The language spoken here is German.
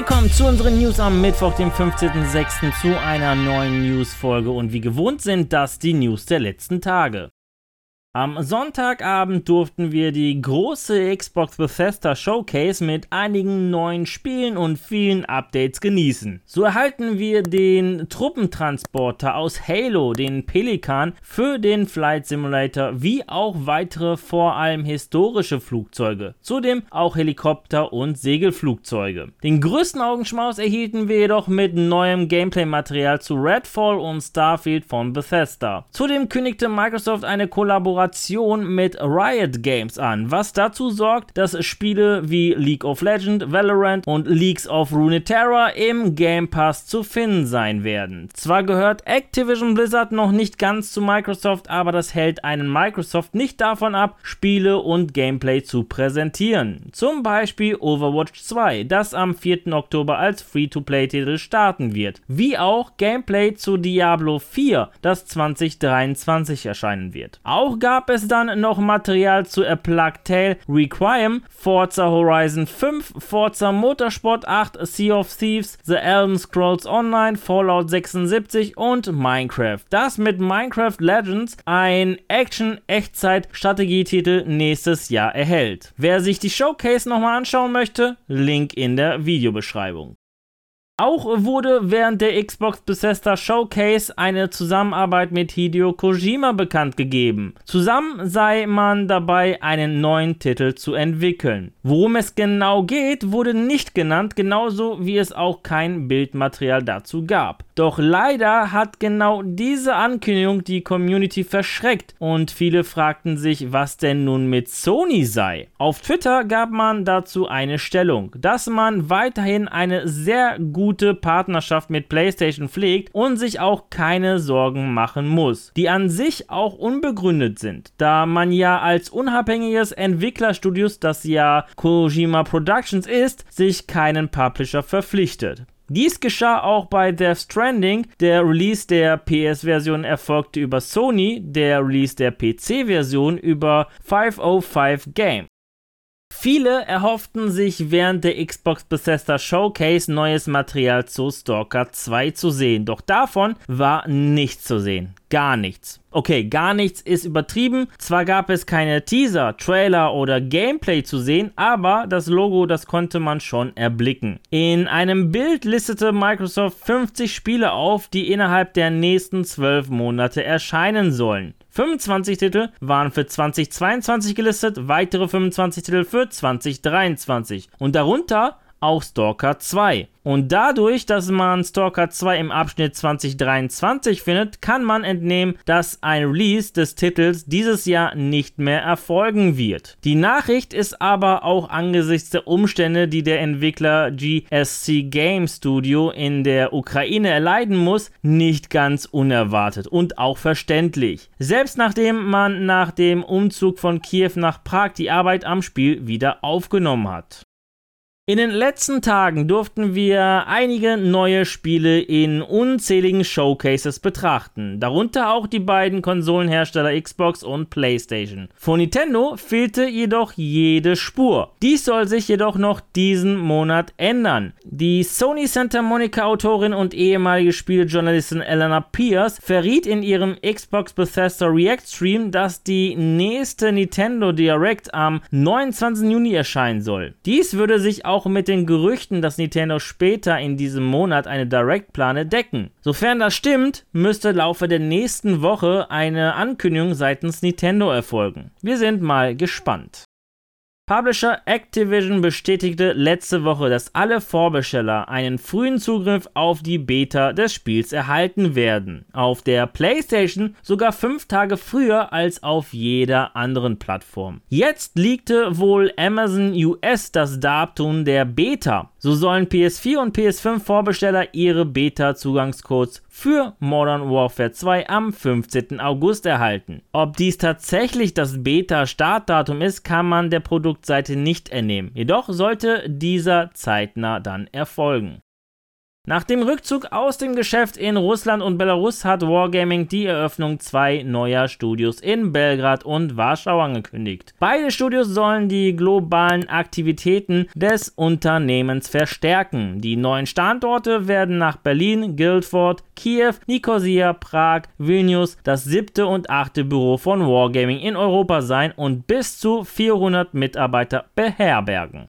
Willkommen zu unseren News am Mittwoch, dem 15.06. zu einer neuen News-Folge und wie gewohnt sind das die News der letzten Tage. Am Sonntagabend durften wir die große Xbox Bethesda Showcase mit einigen neuen Spielen und vielen Updates genießen. So erhalten wir den Truppentransporter aus Halo, den Pelikan, für den Flight Simulator, wie auch weitere vor allem historische Flugzeuge. Zudem auch Helikopter und Segelflugzeuge. Den größten Augenschmaus erhielten wir jedoch mit neuem Gameplay-Material zu Redfall und Starfield von Bethesda. Zudem kündigte Microsoft eine Kollaboration Kooperation mit Riot Games an, was dazu sorgt, dass Spiele wie League of Legends, Valorant und Leagues of Runeterra im Game Pass zu finden sein werden. Zwar gehört Activision Blizzard noch nicht ganz zu Microsoft, aber das hält einen Microsoft nicht davon ab, Spiele und Gameplay zu präsentieren. Zum Beispiel Overwatch 2, das am 4. Oktober als Free-to-Play-Titel starten wird, wie auch Gameplay zu Diablo 4, das 2023 erscheinen wird. Auch gab gab es dann noch Material zu A Plague Tale Requiem, Forza Horizon 5, Forza Motorsport 8, Sea of Thieves, The Elden Scrolls Online, Fallout 76 und Minecraft. Das mit Minecraft Legends ein Action-Echtzeit-Strategietitel nächstes Jahr erhält. Wer sich die Showcase nochmal anschauen möchte, Link in der Videobeschreibung. Auch wurde während der Xbox Bethesda Showcase eine Zusammenarbeit mit Hideo Kojima bekannt gegeben. Zusammen sei man dabei, einen neuen Titel zu entwickeln. Worum es genau geht, wurde nicht genannt, genauso wie es auch kein Bildmaterial dazu gab. Doch leider hat genau diese Ankündigung die Community verschreckt und viele fragten sich, was denn nun mit Sony sei. Auf Twitter gab man dazu eine Stellung, dass man weiterhin eine sehr gute Partnerschaft mit PlayStation pflegt und sich auch keine Sorgen machen muss, die an sich auch unbegründet sind, da man ja als unabhängiges Entwicklerstudios, das ja Kojima Productions ist, sich keinen Publisher verpflichtet. Dies geschah auch bei Death Stranding. Der Release der PS-Version erfolgte über Sony, der Release der PC-Version über 505 Game. Viele erhofften sich während der Xbox Bethesda Showcase neues Material zu Stalker 2 zu sehen, doch davon war nichts zu sehen. Gar nichts. Okay, gar nichts ist übertrieben. Zwar gab es keine Teaser, Trailer oder Gameplay zu sehen, aber das Logo, das konnte man schon erblicken. In einem Bild listete Microsoft 50 Spiele auf, die innerhalb der nächsten 12 Monate erscheinen sollen. 25 Titel waren für 2022 gelistet, weitere 25 Titel für 2023 und darunter auch Stalker 2. Und dadurch, dass man Stalker 2 im Abschnitt 2023 findet, kann man entnehmen, dass ein Release des Titels dieses Jahr nicht mehr erfolgen wird. Die Nachricht ist aber auch angesichts der Umstände, die der Entwickler GSC Game Studio in der Ukraine erleiden muss, nicht ganz unerwartet und auch verständlich. Selbst nachdem man nach dem Umzug von Kiew nach Prag die Arbeit am Spiel wieder aufgenommen hat. In den letzten Tagen durften wir einige neue Spiele in unzähligen Showcases betrachten, darunter auch die beiden Konsolenhersteller Xbox und PlayStation. Von Nintendo fehlte jedoch jede Spur. Dies soll sich jedoch noch diesen Monat ändern. Die Sony Santa Monica Autorin und ehemalige Spielejournalistin Elena Pierce verriet in ihrem Xbox Bethesda React Stream, dass die nächste Nintendo Direct am 29. Juni erscheinen soll. Dies würde sich auch auch mit den Gerüchten, dass Nintendo später in diesem Monat eine Direct plane, decken. Sofern das stimmt, müsste Laufe der nächsten Woche eine Ankündigung seitens Nintendo erfolgen. Wir sind mal gespannt. Publisher Activision bestätigte letzte Woche, dass alle Vorbesteller einen frühen Zugriff auf die Beta des Spiels erhalten werden. Auf der PlayStation sogar fünf Tage früher als auf jeder anderen Plattform. Jetzt liegte wohl Amazon US das Datum der Beta. So sollen PS4 und PS5 Vorbesteller ihre Beta-Zugangscodes für Modern Warfare 2 am 15. August erhalten. Ob dies tatsächlich das Beta-Startdatum ist, kann man der Produktseite nicht entnehmen. Jedoch sollte dieser zeitnah dann erfolgen. Nach dem Rückzug aus dem Geschäft in Russland und Belarus hat Wargaming die Eröffnung zwei neuer Studios in Belgrad und Warschau angekündigt. Beide Studios sollen die globalen Aktivitäten des Unternehmens verstärken. Die neuen Standorte werden nach Berlin, Guildford, Kiew, Nicosia, Prag, Vilnius, das siebte und achte Büro von Wargaming in Europa sein und bis zu 400 Mitarbeiter beherbergen.